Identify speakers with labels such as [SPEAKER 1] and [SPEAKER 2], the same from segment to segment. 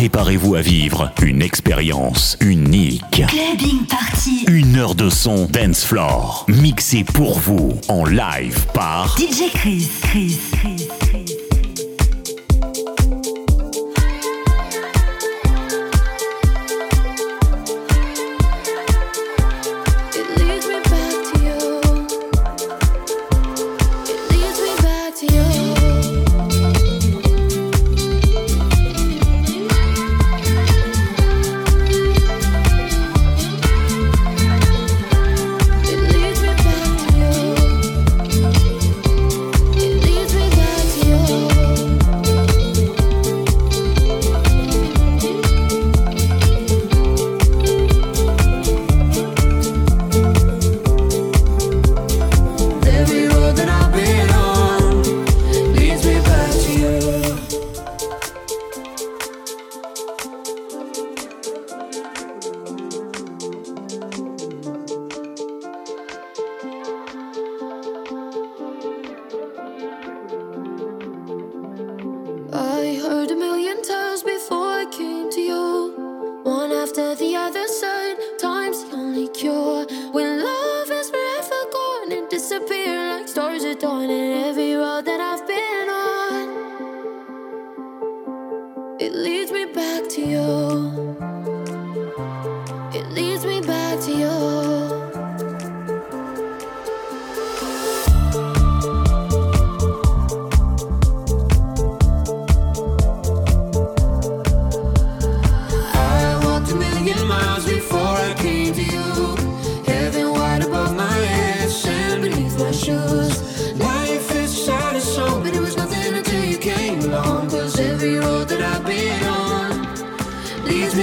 [SPEAKER 1] Préparez-vous à vivre une expérience unique.
[SPEAKER 2] Clubbing Party.
[SPEAKER 1] Une heure de son dance floor. Mixé pour vous en live par
[SPEAKER 2] DJ Chris. Chris. Chris.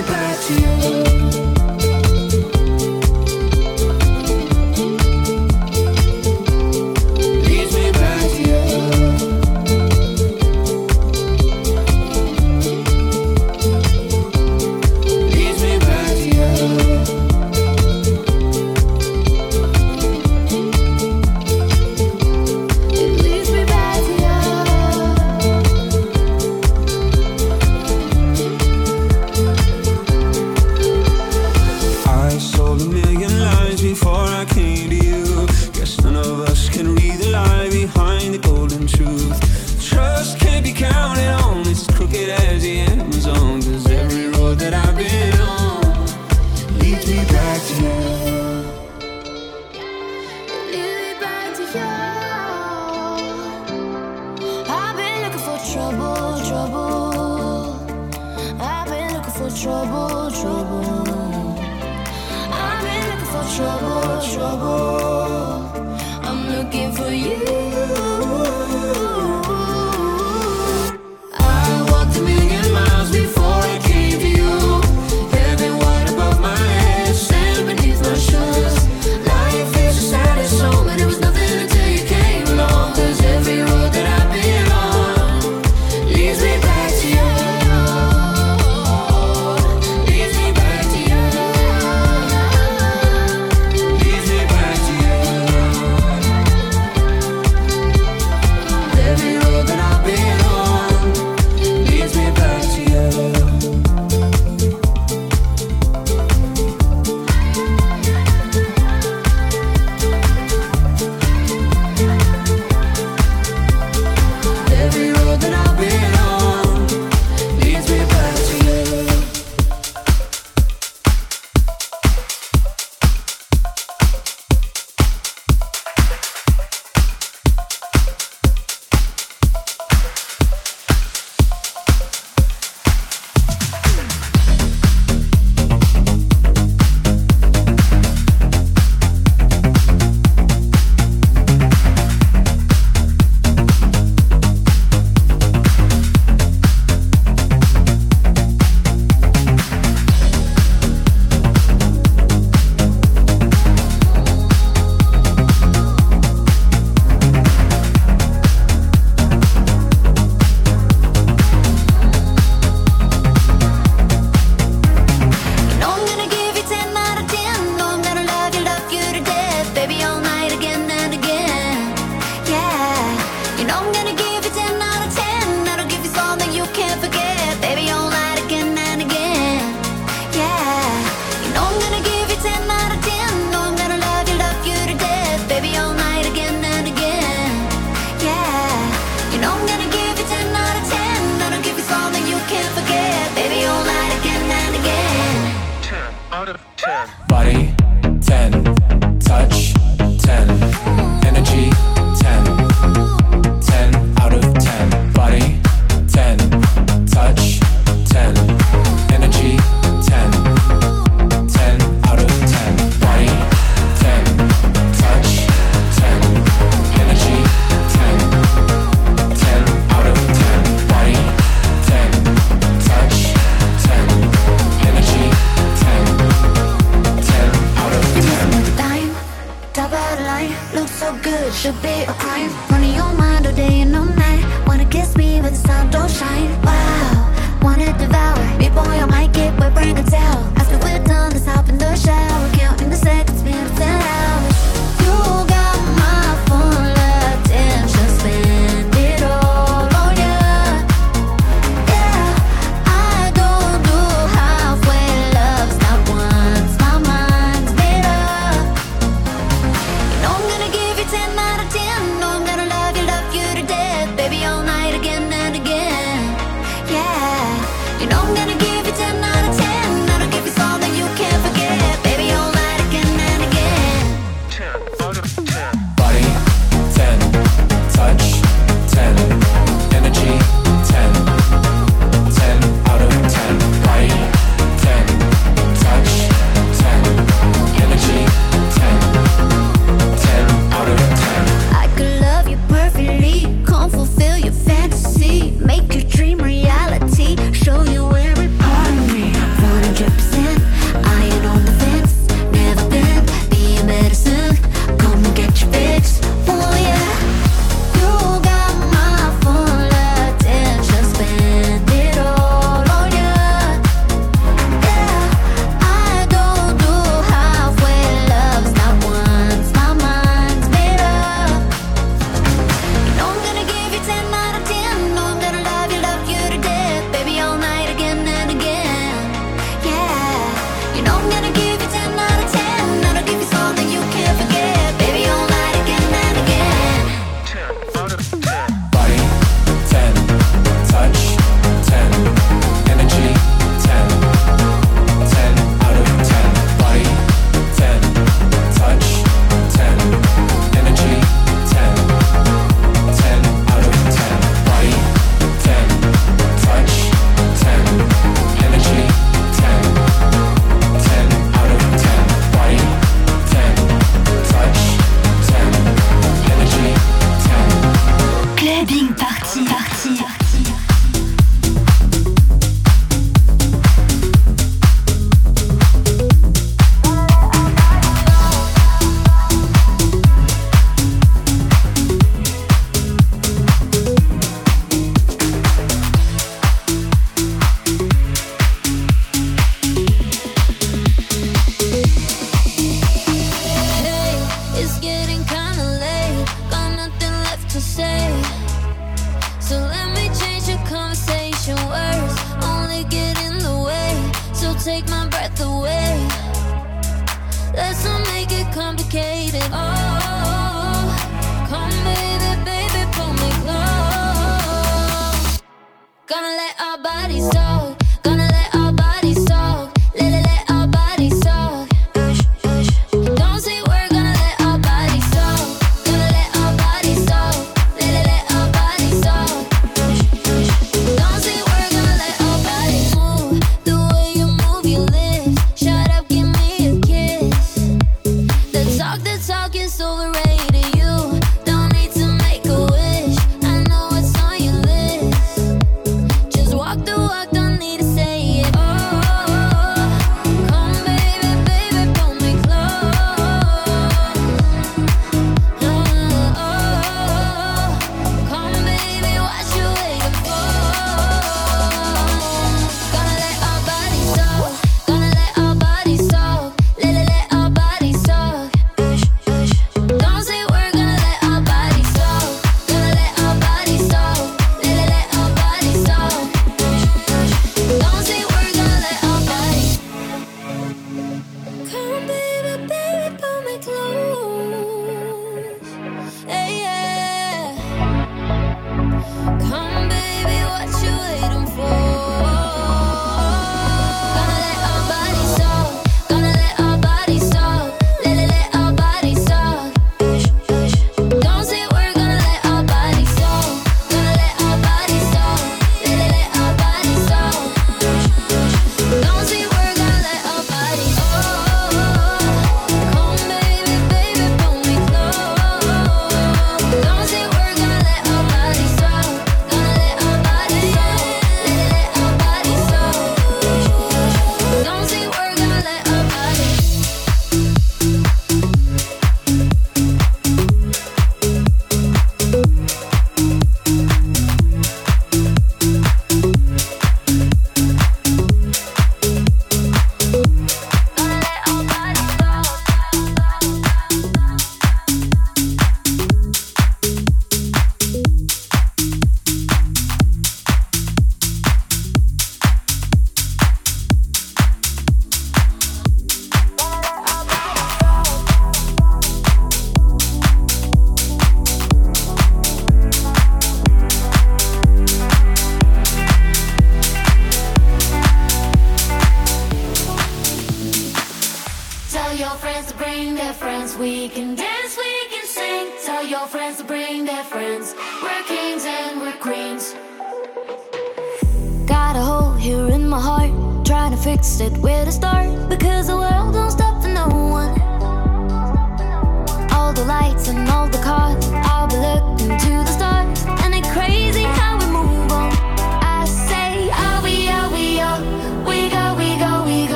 [SPEAKER 3] about you.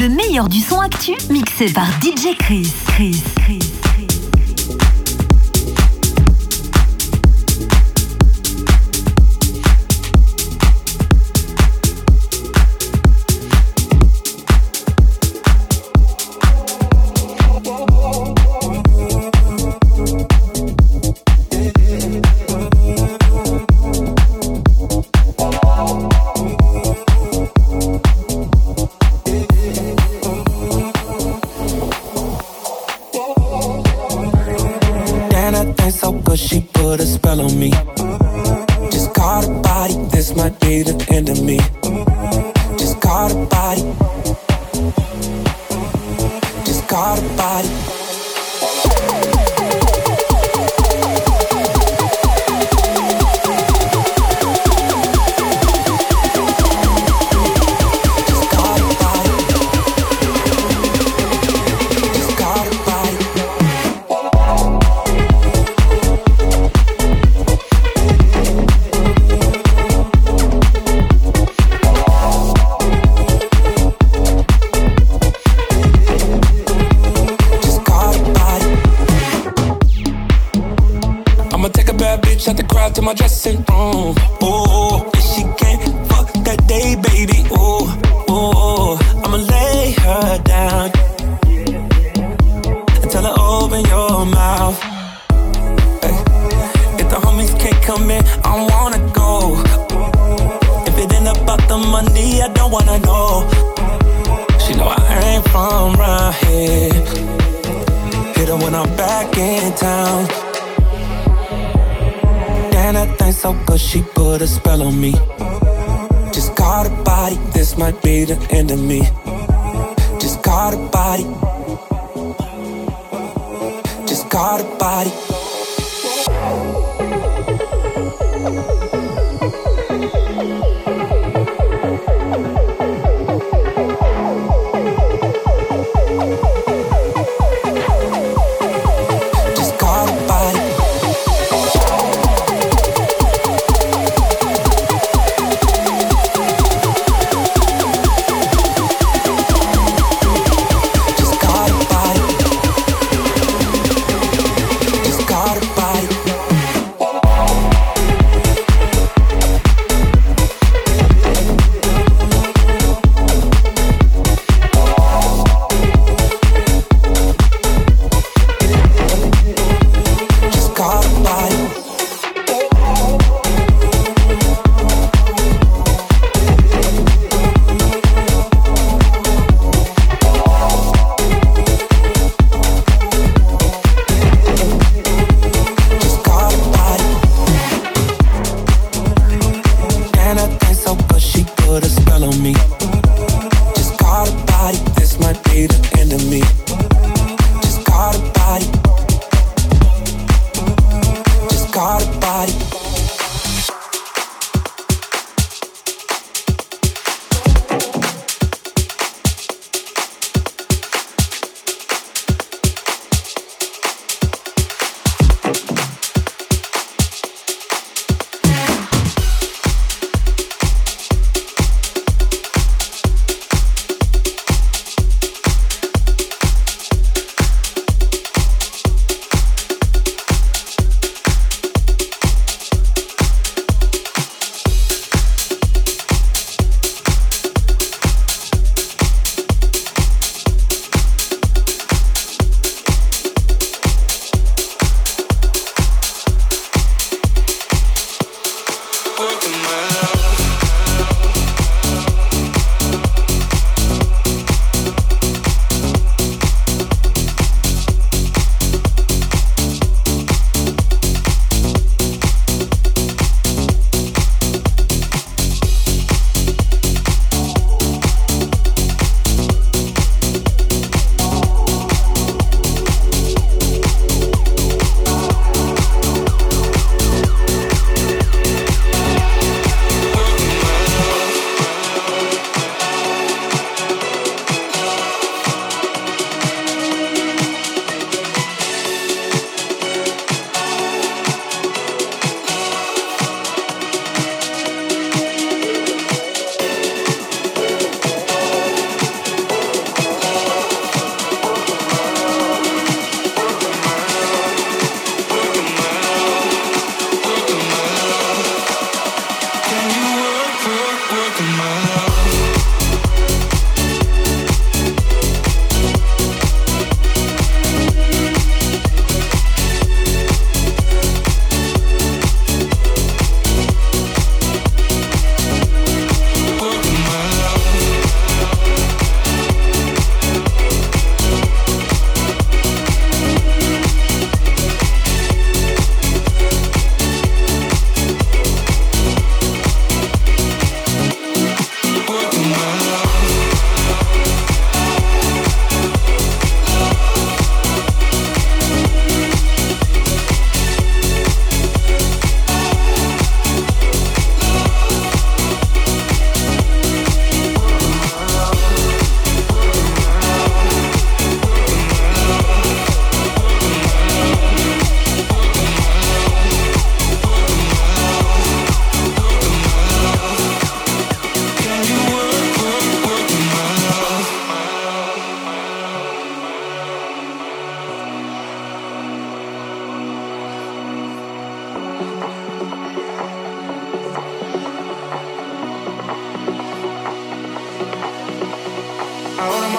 [SPEAKER 4] Le meilleur du son actu, mixé par DJ Chris. Chris, Chris. got a body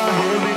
[SPEAKER 5] my head.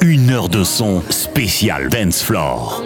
[SPEAKER 5] Une heure de son spécial Dance Floor.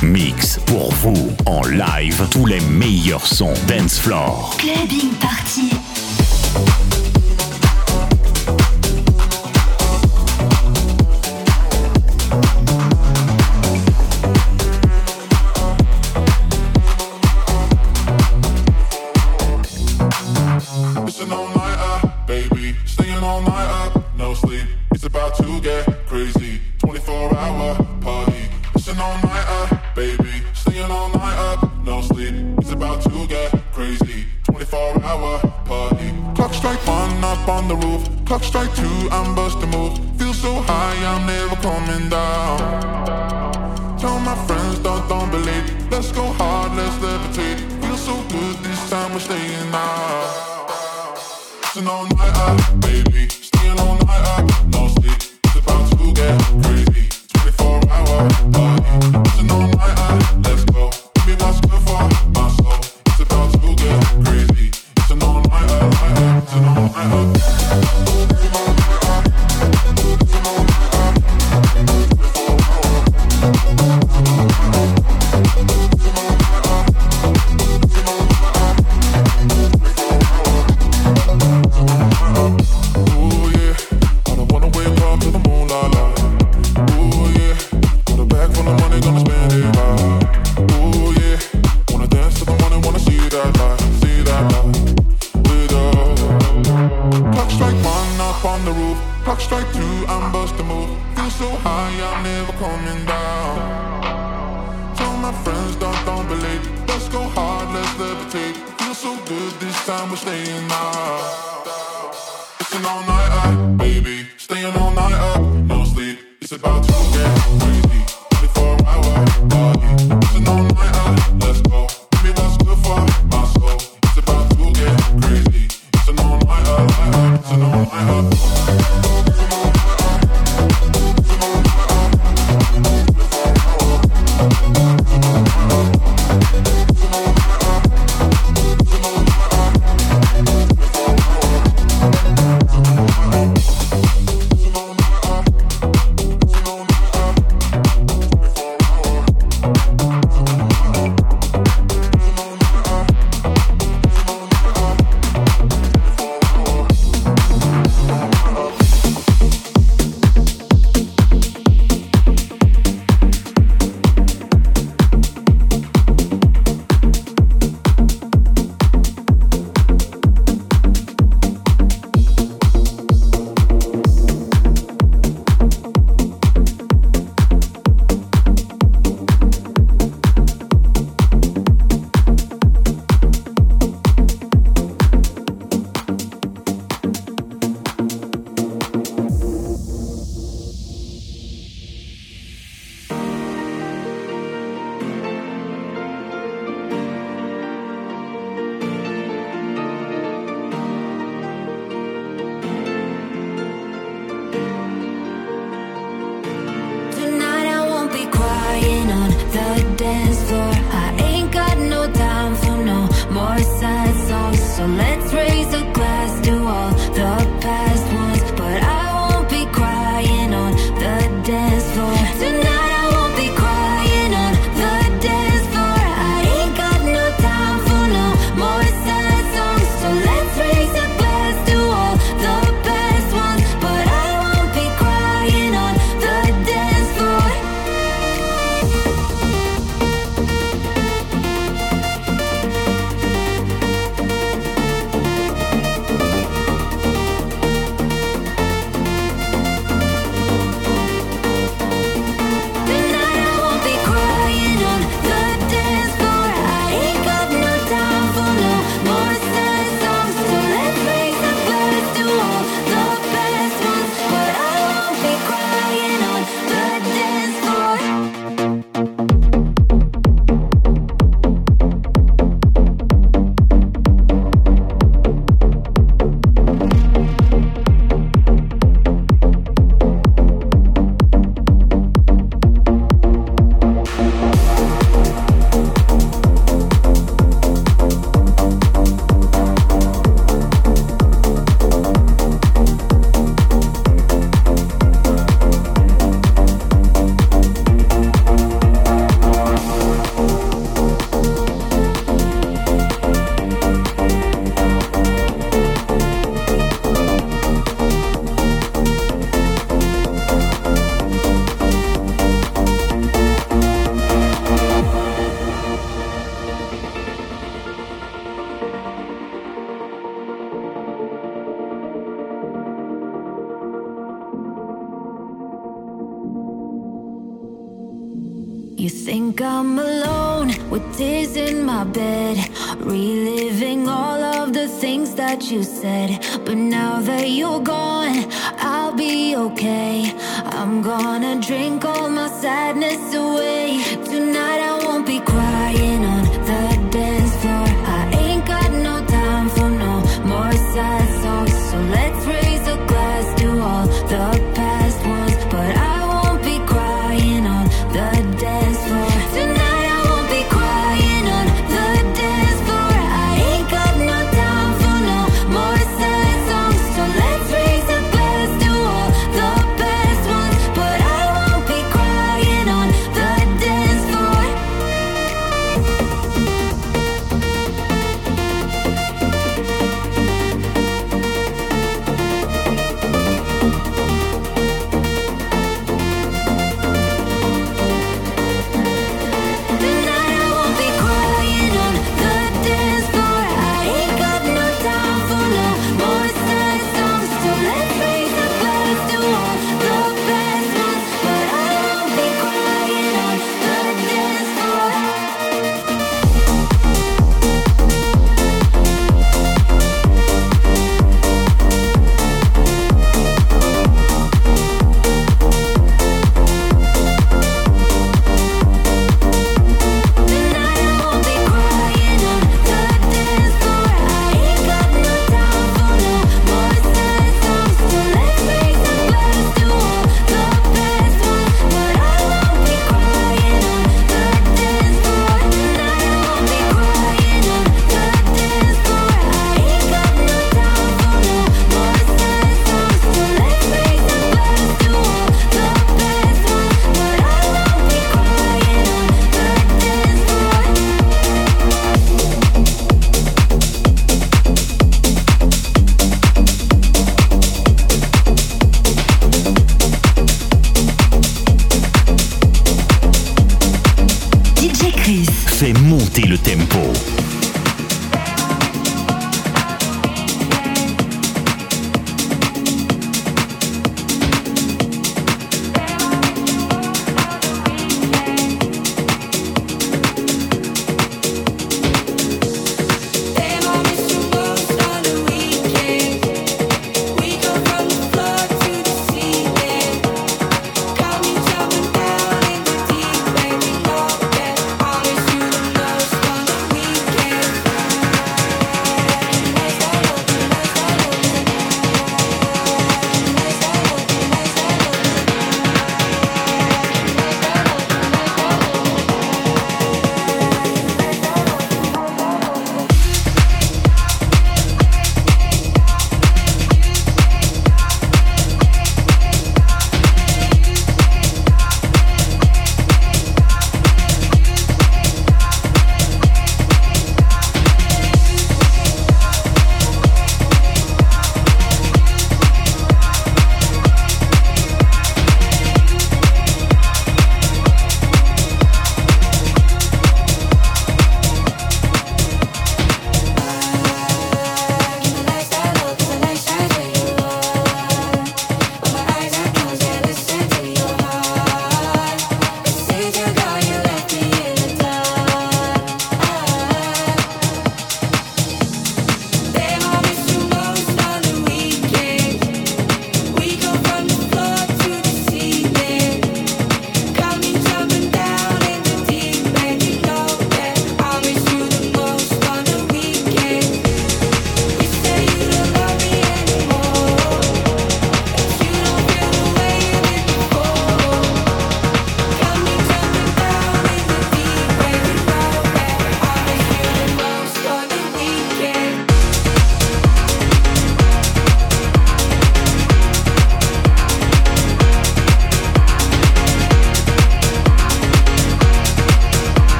[SPEAKER 3] Mix pour vous en live tous les meilleurs sons dance floor. Clubbing Party. It's an all nighter, baby. Staying all night up, no sleep.
[SPEAKER 2] It's about to get crazy. You said. But now that you're gone, I'll be okay. I'm gonna drink all my sadness away. Tonight I won't be crying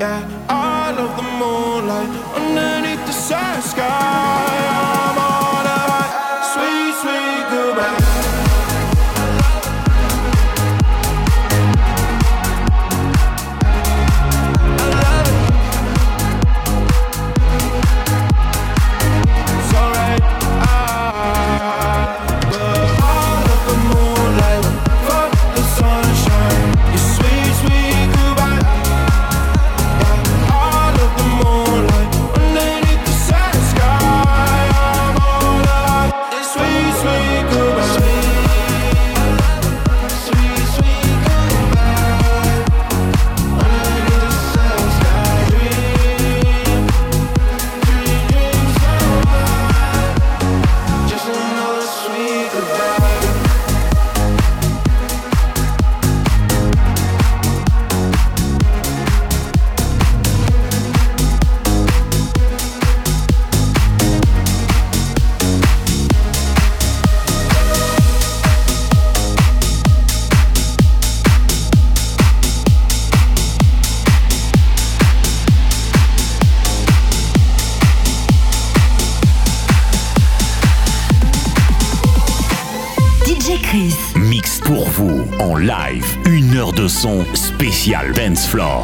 [SPEAKER 6] yeah. I love the moonlight underneath the sun sky. Flore.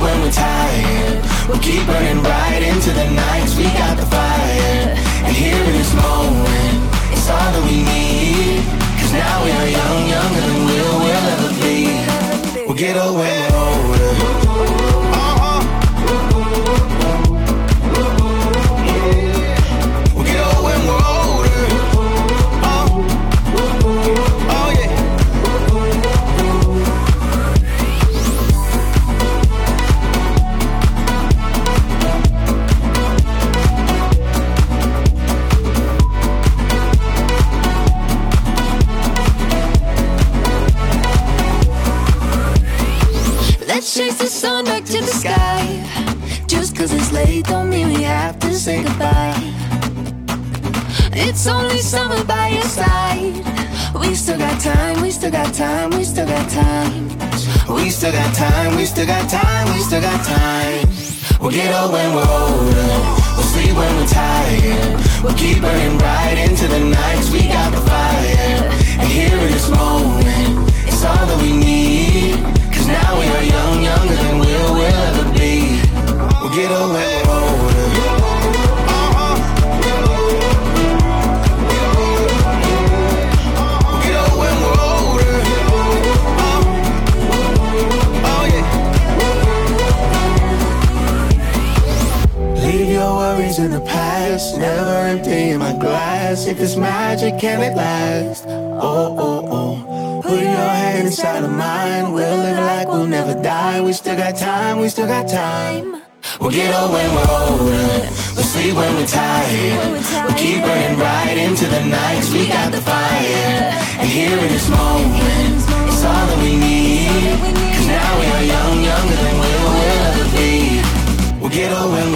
[SPEAKER 6] When we're
[SPEAKER 7] tired. We'll keep burning bright into the nights. We got the fire. And here in this moment, it's all that we need. Cause now we are young, younger than we'll, we'll ever be. We'll get up
[SPEAKER 2] still got time, we still got time.
[SPEAKER 7] We'll get up when we're older. We'll sleep when we're tired. We'll keep burning right into the nights. We got the fire. And here in this moment, If it's magic, can it last? Oh, oh, oh. Put your hand inside of mine. We'll live like we'll never die. We still got time, we still got time. We'll get old when we're older. We'll sleep when we're tired. We'll keep burning right into the nights. We got the fire. And here in this moment, it's all that we need. Cause now we are young, younger than we'll, we'll ever be. We'll get old when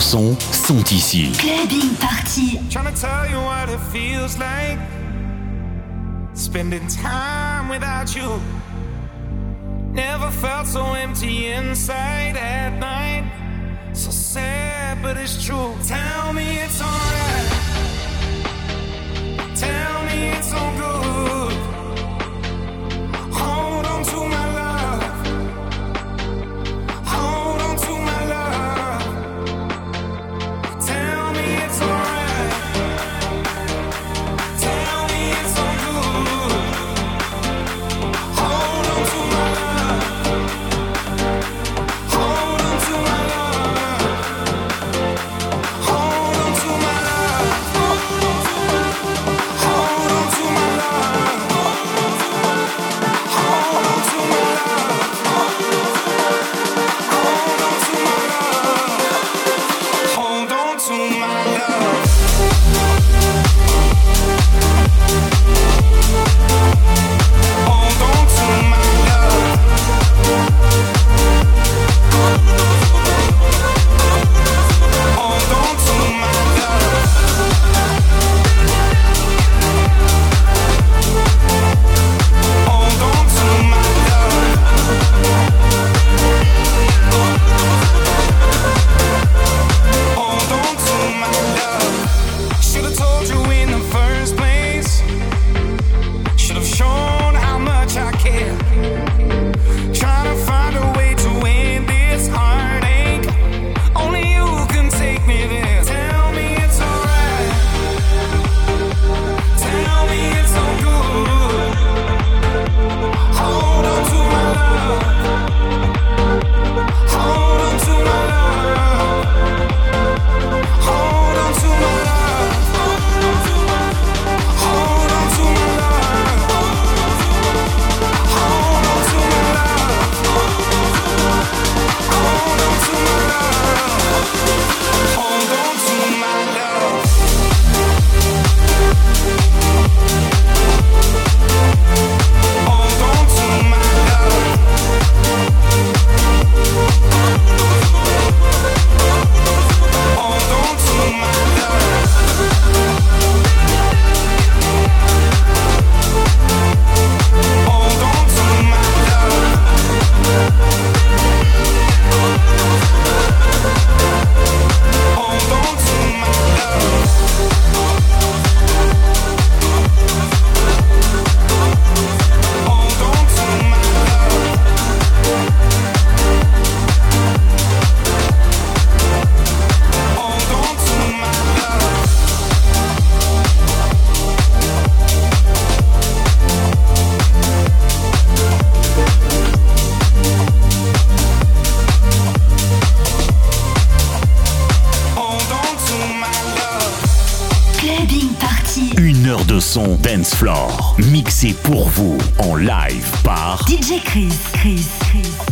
[SPEAKER 5] sont ici.
[SPEAKER 4] Clubbing Party.
[SPEAKER 6] Trying to tell you what it feels like. Spending time without you. Never felt so empty inside at night. So sad, but it's true. Tell me it's alright. Tell me it's all good.
[SPEAKER 1] Dance mixé pour vous en live par
[SPEAKER 8] DJ Chris. Chris. Chris.